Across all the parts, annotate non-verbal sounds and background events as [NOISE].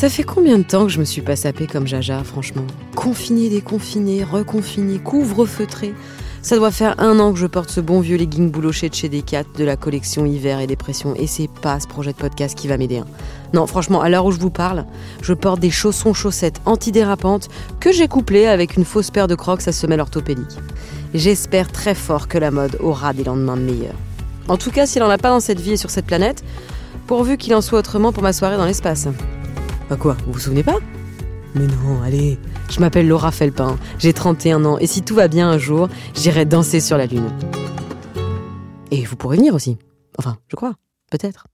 Ça fait combien de temps que je me suis pas sapée comme Jaja, franchement? Confiné, déconfiné, reconfiné, couvre-feutré. Ça doit faire un an que je porte ce bon vieux legging bouloché de chez Decat de la collection Hiver et Dépression et c'est pas ce projet de podcast qui va m'aider. hein. Non, franchement, à l'heure où je vous parle, je porte des chaussons chaussettes antidérapantes que j'ai couplées avec une fausse paire de crocs à semelle orthopédique. J'espère très fort que la mode aura des lendemains meilleurs. En tout cas, s'il en a pas dans cette vie et sur cette planète, pourvu qu'il en soit autrement pour ma soirée dans l'espace. Bah quoi, vous vous souvenez pas? Mais non, allez, je m'appelle Laura Felpin, j'ai 31 ans, et si tout va bien un jour, j'irai danser sur la Lune. Et vous pourrez venir aussi. Enfin, je crois, peut-être.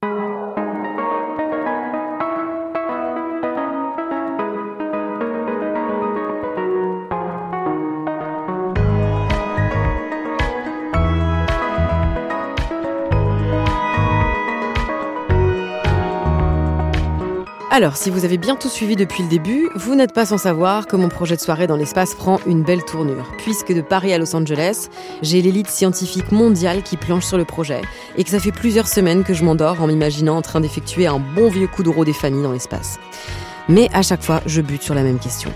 Alors, si vous avez bien tout suivi depuis le début, vous n'êtes pas sans savoir que mon projet de soirée dans l'espace prend une belle tournure, puisque de Paris à Los Angeles, j'ai l'élite scientifique mondiale qui planche sur le projet, et que ça fait plusieurs semaines que je m'endors en m'imaginant en train d'effectuer un bon vieux coup de des familles dans l'espace. Mais à chaque fois, je bute sur la même question.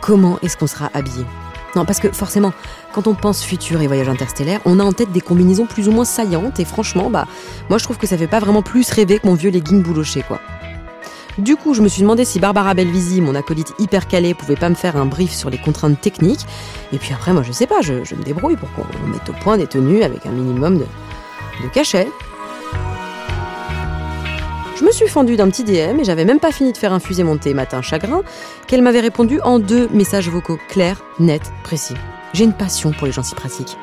Comment est-ce qu'on sera habillé? Non, parce que forcément, quand on pense futur et voyage interstellaire, on a en tête des combinaisons plus ou moins saillantes, et franchement, bah, moi je trouve que ça fait pas vraiment plus rêver que mon vieux legging bouloché, quoi. Du coup, je me suis demandé si Barbara Belvisi, mon acolyte hyper calé, pouvait pas me faire un brief sur les contraintes techniques. Et puis après, moi, je sais pas, je, je me débrouille pour qu'on mette au point des tenues avec un minimum de, de cachet. Je me suis fendue d'un petit DM et j'avais même pas fini de faire infuser mon thé matin chagrin qu'elle m'avait répondu en deux messages vocaux clairs, nets, précis. J'ai une passion pour les gens si pratiques.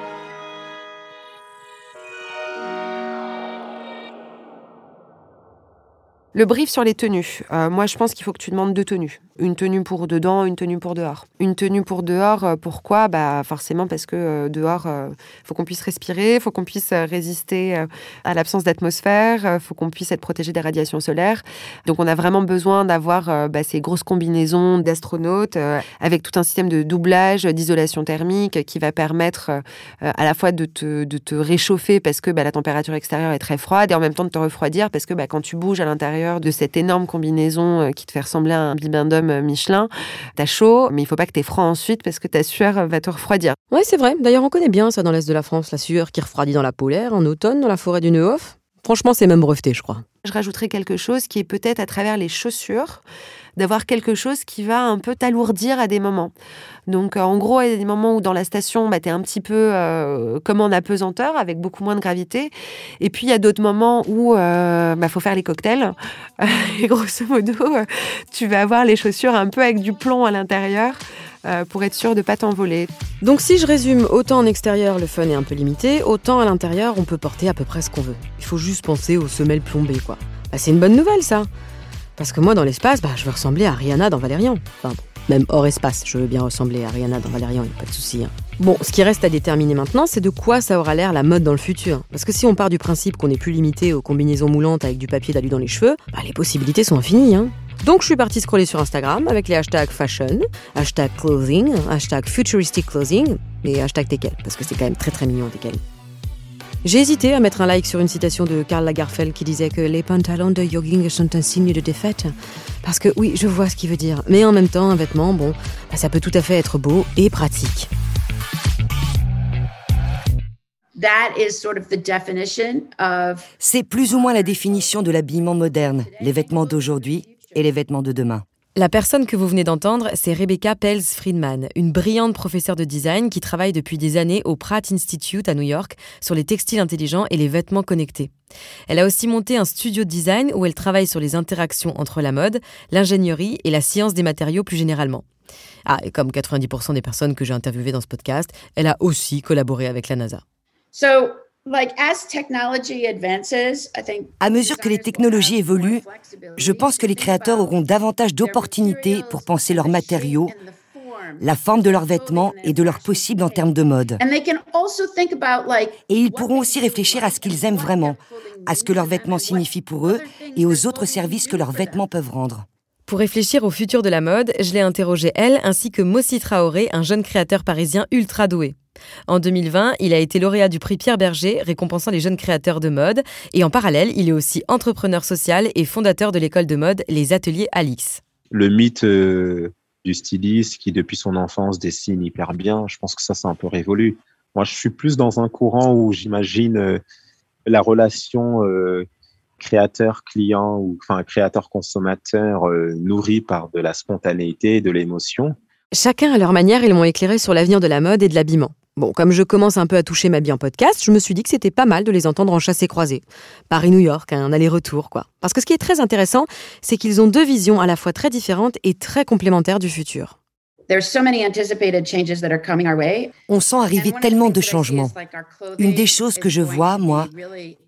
Le brief sur les tenues. Euh, moi, je pense qu'il faut que tu demandes deux tenues. Une tenue pour dedans, une tenue pour dehors. Une tenue pour dehors, euh, pourquoi? Bah forcément parce que euh, dehors, il faut qu'on puisse respirer, faut qu'on puisse euh, résister euh, à l'absence d'atmosphère, euh, faut qu'on puisse être protégé des radiations solaires. Donc on a vraiment besoin d'avoir euh, bah, ces grosses combinaisons d'astronautes euh, avec tout un système de doublage, d'isolation thermique qui va permettre euh, à la fois de te, de te réchauffer parce que bah, la température extérieure est très froide et en même temps de te refroidir parce que bah, quand tu bouges à l'intérieur de cette énorme combinaison euh, qui te fait ressembler à un bibendum euh, Michelin, t'as chaud, mais il faut pas que t'aies froid ensuite parce que ta sueur euh, va te refroidir. Ouais, c'est vrai. D'ailleurs, on connaît bien ça dans l'est de la France, la sueur qui refroidit dans la polaire, en automne, dans la forêt du Neuhof. Franchement, c'est même breveté, je crois. Je rajouterais quelque chose qui est peut-être à travers les chaussures, d'avoir quelque chose qui va un peu t'alourdir à des moments. Donc, euh, en gros, il y a des moments où dans la station, bah, tu es un petit peu euh, comme en apesanteur, avec beaucoup moins de gravité. Et puis, il y a d'autres moments où il bah, faut faire les cocktails. [LAUGHS] Et grosso modo, euh, tu vas avoir les chaussures un peu avec du plomb à l'intérieur euh, pour être sûr de pas t'envoler. Donc si je résume, autant en extérieur le fun est un peu limité, autant à l'intérieur on peut porter à peu près ce qu'on veut. Il faut juste penser aux semelles plombées quoi. Bah, c'est une bonne nouvelle ça. Parce que moi dans l'espace, bah, je veux ressembler à Rihanna dans Valérian. Enfin, même hors espace, je veux bien ressembler à Rihanna dans Valérian, il pas de souci. hein. Bon, ce qui reste à déterminer maintenant, c'est de quoi ça aura l'air la mode dans le futur. Parce que si on part du principe qu'on n'est plus limité aux combinaisons moulantes avec du papier d'alu dans les cheveux, bah, les possibilités sont infinies. Hein. Donc je suis partie scroller sur Instagram avec les hashtags fashion, hashtag clothing, hashtag futuristic clothing et hashtag teckel, parce que c'est quand même très très mignon teckel. J'ai hésité à mettre un like sur une citation de Karl Lagerfeld qui disait que les pantalons de jogging sont un signe de défaite. Parce que oui, je vois ce qu'il veut dire. Mais en même temps, un vêtement, bon, bah, ça peut tout à fait être beau et pratique. that is sort of the definition of C'est plus ou moins la définition de l'habillement moderne, les vêtements d'aujourd'hui et les vêtements de demain. La personne que vous venez d'entendre, c'est Rebecca Pels Friedman, une brillante professeure de design qui travaille depuis des années au Pratt Institute à New York sur les textiles intelligents et les vêtements connectés. Elle a aussi monté un studio de design où elle travaille sur les interactions entre la mode, l'ingénierie et la science des matériaux plus généralement. Ah, et comme 90% des personnes que j'ai interviewées dans ce podcast, elle a aussi collaboré avec la NASA. so like as technology advances, I think À mesure que les technologies évoluent, je pense que les créateurs auront davantage d'opportunités pour penser leurs matériaux, la forme de leurs vêtements et de leurs possibles en termes de mode. and they can also think about like Et ils pourront aussi réfléchir à ce qu'ils aiment vraiment, à ce que leurs vêtements signifient pour eux et aux autres services que leurs vêtements peuvent rendre. Pour réfléchir au futur de la mode, je l'ai interrogé elle ainsi que Mossi Traoré, un jeune créateur parisien ultra doué. En 2020, il a été lauréat du prix Pierre Berger, récompensant les jeunes créateurs de mode, et en parallèle, il est aussi entrepreneur social et fondateur de l'école de mode Les Ateliers Alix. le mythe du styliste qui, depuis son enfance, dessine hyper bien, je pense que ça, c'est un peu révolu. Moi, je suis plus dans un courant où j'imagine la relation créateur-client ou enfin créateur-consommateur nourri par de la spontanéité et de l'émotion. Chacun à leur manière, ils m'ont éclairé sur l'avenir de la mode et de l'habillement. Bon, comme je commence un peu à toucher ma vie en podcast, je me suis dit que c'était pas mal de les entendre en chassé croisé. Paris-New York, un aller-retour, quoi. Parce que ce qui est très intéressant, c'est qu'ils ont deux visions à la fois très différentes et très complémentaires du futur. On sent arriver tellement de changements. Une des choses que je vois, moi,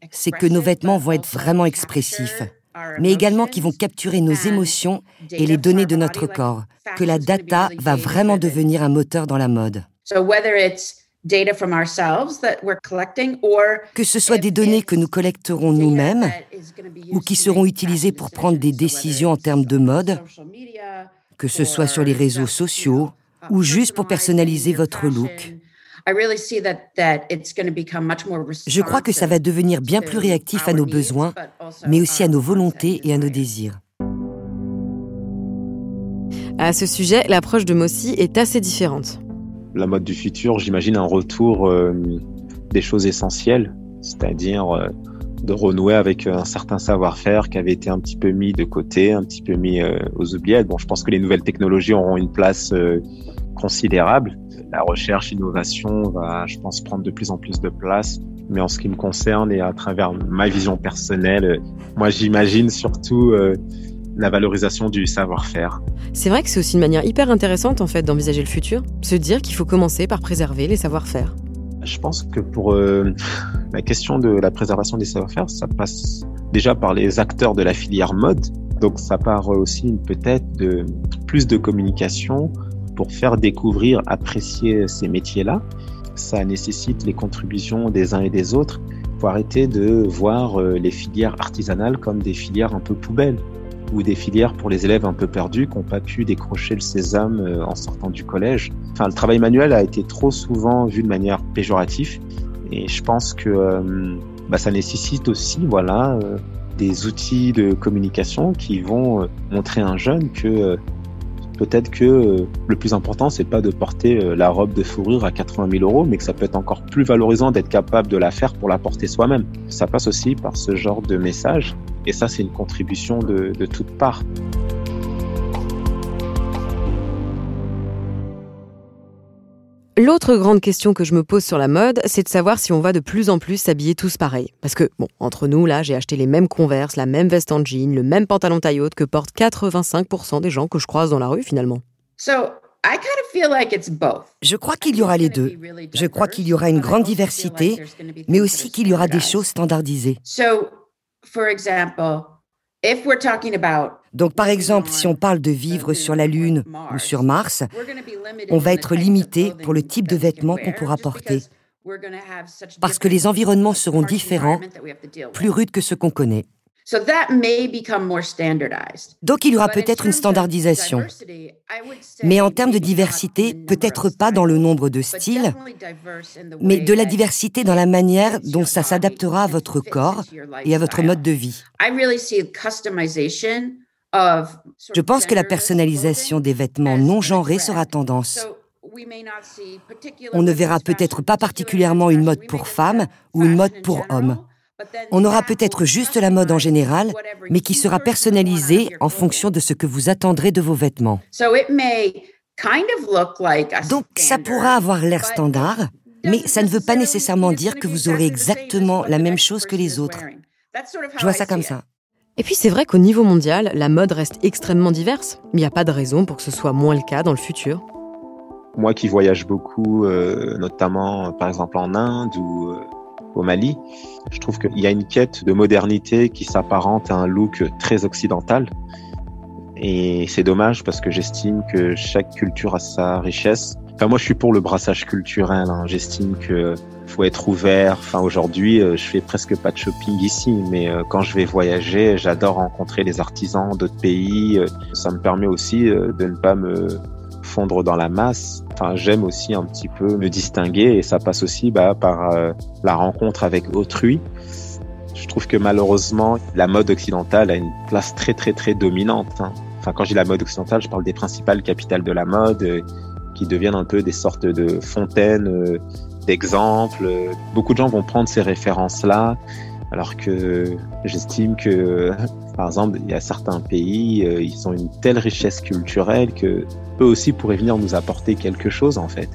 c'est que nos vêtements vont être vraiment expressifs, mais également qu'ils vont capturer nos émotions et les données de notre corps, que la data va vraiment devenir un moteur dans la mode. Que ce soit des données que nous collecterons nous-mêmes ou qui seront utilisées pour prendre des décisions en termes de mode, que ce soit sur les réseaux sociaux ou juste pour personnaliser votre look. Je crois que ça va devenir bien plus réactif à nos besoins, mais aussi à nos volontés et à nos désirs. À ce sujet, l'approche de Mossy est assez différente la mode du futur, j'imagine un retour euh, des choses essentielles, c'est-à-dire euh, de renouer avec un certain savoir-faire qui avait été un petit peu mis de côté, un petit peu mis euh, aux oubliettes. Bon, je pense que les nouvelles technologies auront une place considérable. La recherche, l'innovation va, je pense, prendre de plus en plus de place. Mais en ce qui me concerne et à travers ma vision personnelle, moi, j'imagine surtout la valorisation du savoir-faire. C'est vrai que c'est aussi une manière hyper intéressante en fait d'envisager le futur, se dire qu'il faut commencer par préserver les savoir-faire. Je pense que pour euh, la question de la préservation des savoir-faire, ça passe déjà par les acteurs de la filière mode. Donc ça part aussi peut-être de plus de communication pour faire découvrir, apprécier ces métiers-là. Ça nécessite les contributions des uns et des autres. Il faut arrêter de voir euh, les filières artisanales comme des filières un peu poubelles ou des filières pour les élèves un peu perdus qui n'ont pas pu décrocher le sésame euh, en sortant du collège. Enfin, le travail manuel a été trop souvent vu de manière péjorative et je pense que euh, bah, ça nécessite aussi, voilà, euh, des outils de communication qui vont montrer à un jeune que peut-être que le plus important, c'est pas de porter la robe de fourrure à 80 000 euros, mais que ça peut être encore plus valorisant d'être capable de la faire pour la porter soi-même. Ça passe aussi par ce genre de message. Et ça, c'est une contribution de, de toutes parts. L'autre grande question que je me pose sur la mode, c'est de savoir si on va de plus en plus s'habiller tous pareil. Parce que, bon, entre nous, là, j'ai acheté les mêmes converses, la même veste en jean, le même pantalon taille haute que portent 85% des gens que je croise dans la rue, finalement. Je crois qu'il y aura les deux. Je crois qu'il y aura une grande diversité, mais aussi qu'il y aura des choses standardisées. Donc par exemple, si on parle de vivre sur la Lune ou sur Mars, on va être limité pour le type de vêtements qu'on pourra porter. Parce que les environnements seront différents, plus rudes que ceux qu'on connaît. Donc il y aura peut-être une standardisation. Mais en termes de diversité, peut-être pas dans le nombre de styles, mais de la diversité dans la manière dont ça s'adaptera à votre corps et à votre mode de vie. Je pense que la personnalisation des vêtements non genrés sera tendance. On ne verra peut-être pas particulièrement une mode pour femmes ou une mode pour hommes. On aura peut-être juste la mode en général, mais qui sera personnalisée en fonction de ce que vous attendrez de vos vêtements. Donc ça pourra avoir l'air standard, mais ça ne veut pas nécessairement dire que vous aurez exactement la même chose que les autres. Je vois ça comme ça. Et puis c'est vrai qu'au niveau mondial, la mode reste extrêmement diverse. Il n'y a pas de raison pour que ce soit moins le cas dans le futur. Moi qui voyage beaucoup, euh, notamment par exemple en Inde ou euh, au Mali. Je trouve qu'il y a une quête de modernité qui s'apparente à un look très occidental. Et c'est dommage parce que j'estime que chaque culture a sa richesse. Enfin, moi, je suis pour le brassage culturel. Hein. J'estime que faut être ouvert. Enfin, aujourd'hui, euh, je fais presque pas de shopping ici, mais euh, quand je vais voyager, j'adore rencontrer les artisans d'autres pays. Euh, ça me permet aussi de ne pas me dans la masse. Enfin, j'aime aussi un petit peu me distinguer et ça passe aussi bah, par euh, la rencontre avec autrui. Je trouve que malheureusement, la mode occidentale a une place très très très dominante. Hein. enfin quand je dis la mode occidentale, je parle des principales capitales de la mode euh, qui deviennent un peu des sortes de fontaines euh, d'exemples. Beaucoup de gens vont prendre ces références-là, alors que j'estime que, [LAUGHS] par exemple, il y a certains pays, ils ont une telle richesse culturelle que eux aussi pourraient venir nous apporter quelque chose en fait.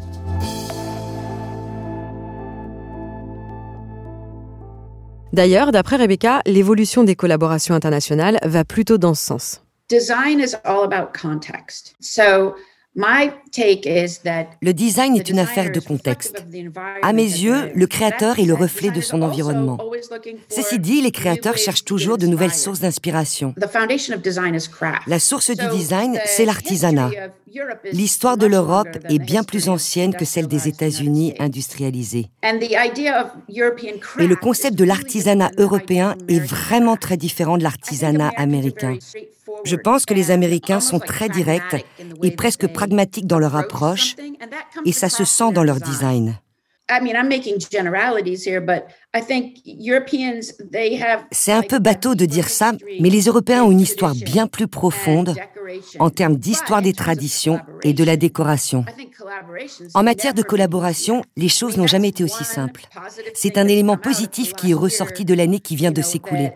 D'ailleurs, d'après Rebecca, l'évolution des collaborations internationales va plutôt dans ce sens. Design is all about context. So le design est une affaire de contexte. À mes yeux, le créateur est le reflet de son environnement. Ceci dit, les créateurs cherchent toujours de nouvelles sources d'inspiration. La source du design, c'est l'artisanat. L'histoire de l'Europe est bien plus ancienne que celle des États-Unis industrialisés. Et le concept de l'artisanat européen est vraiment très différent de l'artisanat américain. Je pense que les Américains sont très directs et presque pragmatiques dans leur approche, et ça se sent dans leur design. C'est un peu bateau de dire ça, mais les Européens ont une histoire bien plus profonde en termes d'histoire des traditions et de la décoration. En matière de collaboration, les choses n'ont jamais été aussi simples. C'est un élément positif qui est ressorti de l'année qui vient de s'écouler.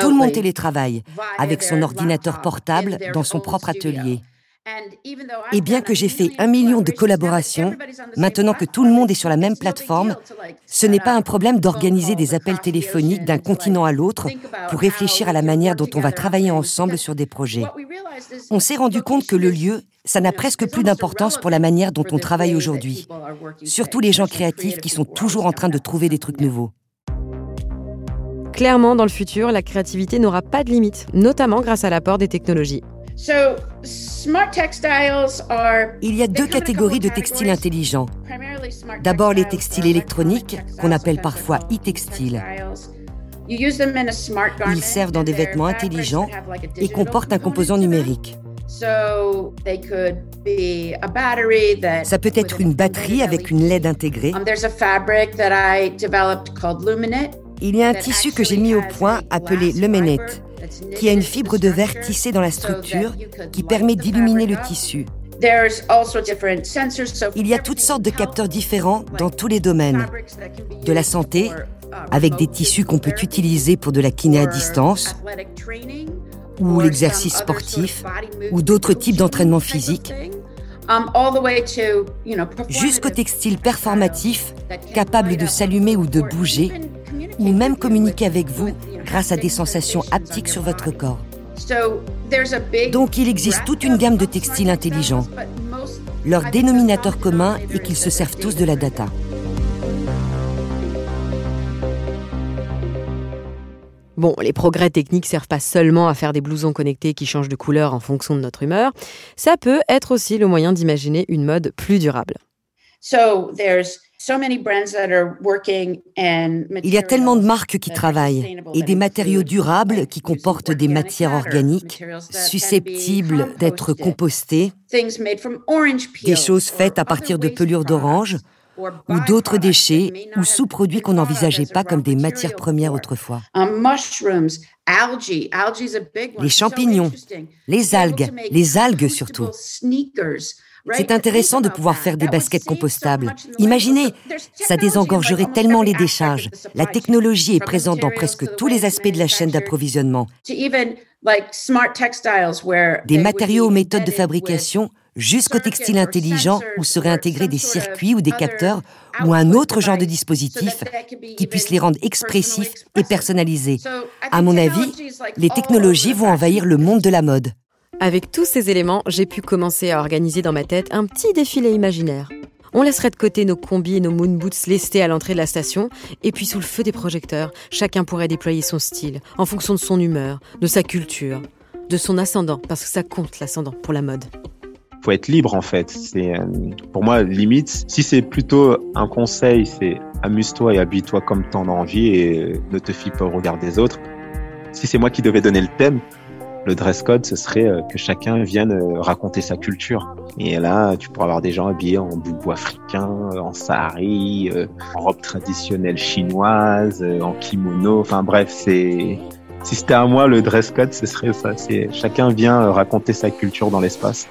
Tout le monde télétravaille avec son ordinateur portable dans son propre atelier. Et bien que j'ai fait un million de collaborations, maintenant que tout le monde est sur la même plateforme, ce n'est pas un problème d'organiser des appels téléphoniques d'un continent à l'autre pour réfléchir à la manière dont on va travailler ensemble sur des projets. On s'est rendu compte que le lieu, ça n'a presque plus d'importance pour la manière dont on travaille aujourd'hui. Surtout les gens créatifs qui sont toujours en train de trouver des trucs nouveaux. Clairement, dans le futur, la créativité n'aura pas de limite, notamment grâce à l'apport des technologies. Il y a deux catégories de textiles intelligents. D'abord les textiles électroniques, qu'on appelle parfois e-textiles. Ils servent dans des vêtements intelligents et comportent un composant numérique. Ça peut être une batterie avec une LED intégrée. Um, Il y a un tissu que j'ai mis au point appelé Luminate qui a une fibre de verre tissée dans la structure qui permet d'illuminer le tissu. Il y a toutes sortes de capteurs différents dans tous les domaines. De la santé, avec des tissus qu'on peut utiliser pour de la kiné à distance, ou l'exercice sportif, ou d'autres types d'entraînement physique, jusqu'au textile performatif capable de s'allumer ou de bouger, ou même communiquer avec vous grâce à des sensations haptiques sur votre corps. Donc il existe toute une gamme de textiles intelligents. Leur dénominateur commun est qu'ils se servent tous de la data. Bon, les progrès techniques servent pas seulement à faire des blousons connectés qui changent de couleur en fonction de notre humeur, ça peut être aussi le moyen d'imaginer une mode plus durable. Il y a tellement de marques qui travaillent et des matériaux durables qui comportent des matières organiques susceptibles d'être compostées, des choses faites à partir de pelures d'orange ou d'autres déchets ou sous-produits qu'on n'envisageait pas comme des matières premières autrefois. Um, les champignons, les algues, les algues surtout. C'est intéressant de pouvoir faire des baskets compostables. Imaginez, ça désengorgerait tellement les décharges. La technologie est présente dans presque tous les aspects de la chaîne d'approvisionnement. Des matériaux aux méthodes de fabrication jusqu'au textile intelligent où seraient intégrés des circuits ou des capteurs ou un autre genre de dispositif qui puisse les rendre expressifs et personnalisés. À mon avis, les technologies vont envahir le monde de la mode. Avec tous ces éléments, j'ai pu commencer à organiser dans ma tête un petit défilé imaginaire. On laisserait de côté nos combis et nos moon boots lestés à l'entrée de la station, et puis sous le feu des projecteurs, chacun pourrait déployer son style, en fonction de son humeur, de sa culture, de son ascendant, parce que ça compte l'ascendant pour la mode. Faut être libre en fait. C'est euh, pour moi limite. Si c'est plutôt un conseil, c'est amuse-toi et habille-toi comme t'en as envie et ne te fie pas au regard des autres. Si c'est moi qui devais donner le thème, le dress code, ce serait euh, que chacun vienne euh, raconter sa culture. Et là, tu pourras avoir des gens habillés en boubou africain, euh, en sari, en robe traditionnelle chinoise, en kimono. Enfin bref, c'est Si c'était à moi, le dress code, ce serait ça. C'est chacun vient raconter sa culture dans l'espace.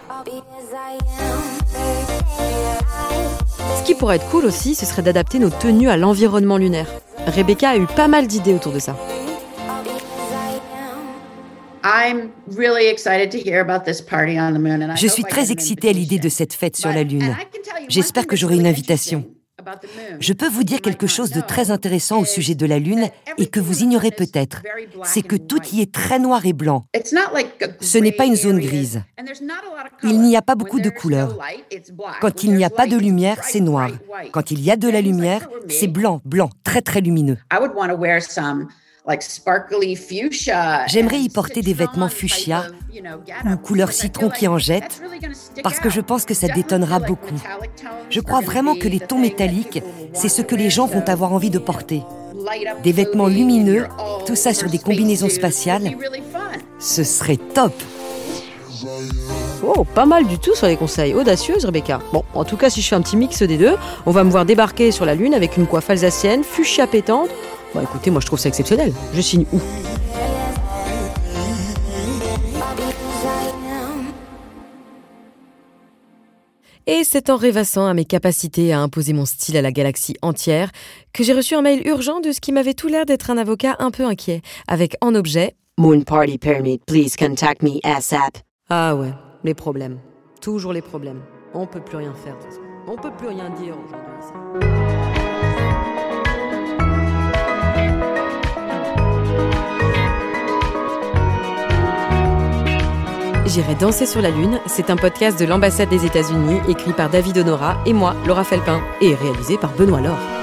Ce qui pourrait être cool aussi, ce serait d'adapter nos tenues à l'environnement lunaire. Rebecca a eu pas mal d'idées autour de ça. Je suis très excitée à l'idée de cette fête sur la Lune. J'espère que j'aurai une invitation. Je peux vous dire quelque chose de très intéressant au sujet de la Lune et que vous ignorez peut-être. C'est que tout y est très noir et blanc. Ce n'est pas une zone grise. Il n'y a pas beaucoup de couleurs. Quand il n'y a pas de lumière, c'est noir. Quand il y a de la lumière, c'est blanc, blanc, très très lumineux. J'aimerais y porter des vêtements fuchsia ou couleur citron qui en jettent, parce que je pense que ça détonnera beaucoup. Je crois vraiment que les tons métalliques, c'est ce que les gens vont avoir envie de porter. Des vêtements lumineux, tout ça sur des combinaisons spatiales, ce serait top. Oh, pas mal du tout sur les conseils. Audacieuse, Rebecca. Bon, en tout cas, si je fais un petit mix des deux, on va me voir débarquer sur la Lune avec une coiffe alsacienne, fuchsia pétante, Bon, écoutez, moi je trouve ça exceptionnel. Je signe où? Et c'est en rêvassant à mes capacités à imposer mon style à la galaxie entière que j'ai reçu un mail urgent de ce qui m'avait tout l'air d'être un avocat un peu inquiet, avec en objet Moon Party Permit, please contact me ASAP. Ah ouais, les problèmes. Toujours les problèmes. On peut plus rien faire. On peut plus rien dire aujourd'hui. J'irai danser sur la Lune, c'est un podcast de l'ambassade des États-Unis écrit par David Honora et moi, Laura Felpin, et réalisé par Benoît Laure.